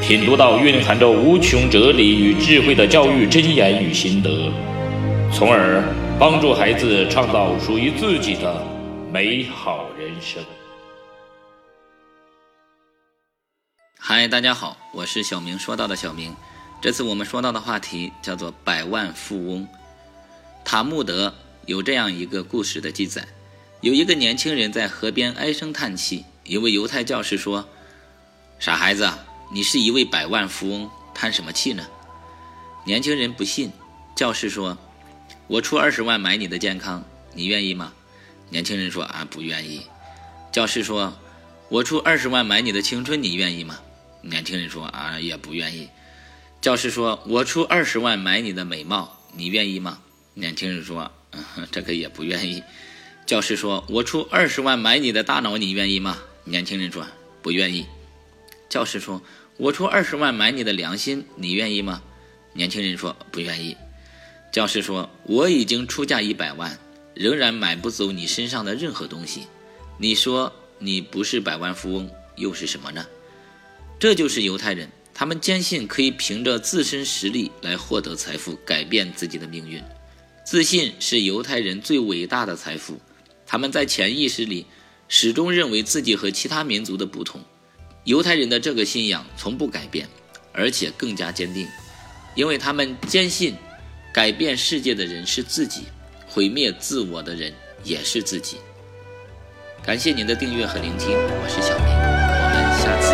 品读到蕴含着无穷哲理与智慧的教育箴言与心得，从而帮助孩子创造属于自己的美好人生。嗨，大家好，我是小明说到的小明。这次我们说到的话题叫做“百万富翁”。塔木德有这样一个故事的记载：有一个年轻人在河边唉声叹气，一位犹太教士说：“傻孩子。”你是一位百万富翁，叹什么气呢？年轻人不信，教士说：“我出二十万买你的健康，你愿意吗？”年轻人说：“啊，不愿意。”教师说：“我出二十万买你的青春，你愿意吗？”年轻人说：“啊，也不愿意。”教师说：“我出二十万买你的美貌，你愿意吗？”年轻人说：“嗯 这个也不愿意。”教师说：“我出二十万买你的大脑，你愿意吗？”年轻人说：“不愿意。”教师说。我出二十万买你的良心，你愿意吗？年轻人说不愿意。教师说我已经出价一百万，仍然买不走你身上的任何东西。你说你不是百万富翁，又是什么呢？这就是犹太人，他们坚信可以凭着自身实力来获得财富，改变自己的命运。自信是犹太人最伟大的财富。他们在潜意识里始终认为自己和其他民族的不同。犹太人的这个信仰从不改变，而且更加坚定，因为他们坚信，改变世界的人是自己，毁灭自我的人也是自己。感谢您的订阅和聆听，我是小明。我们下次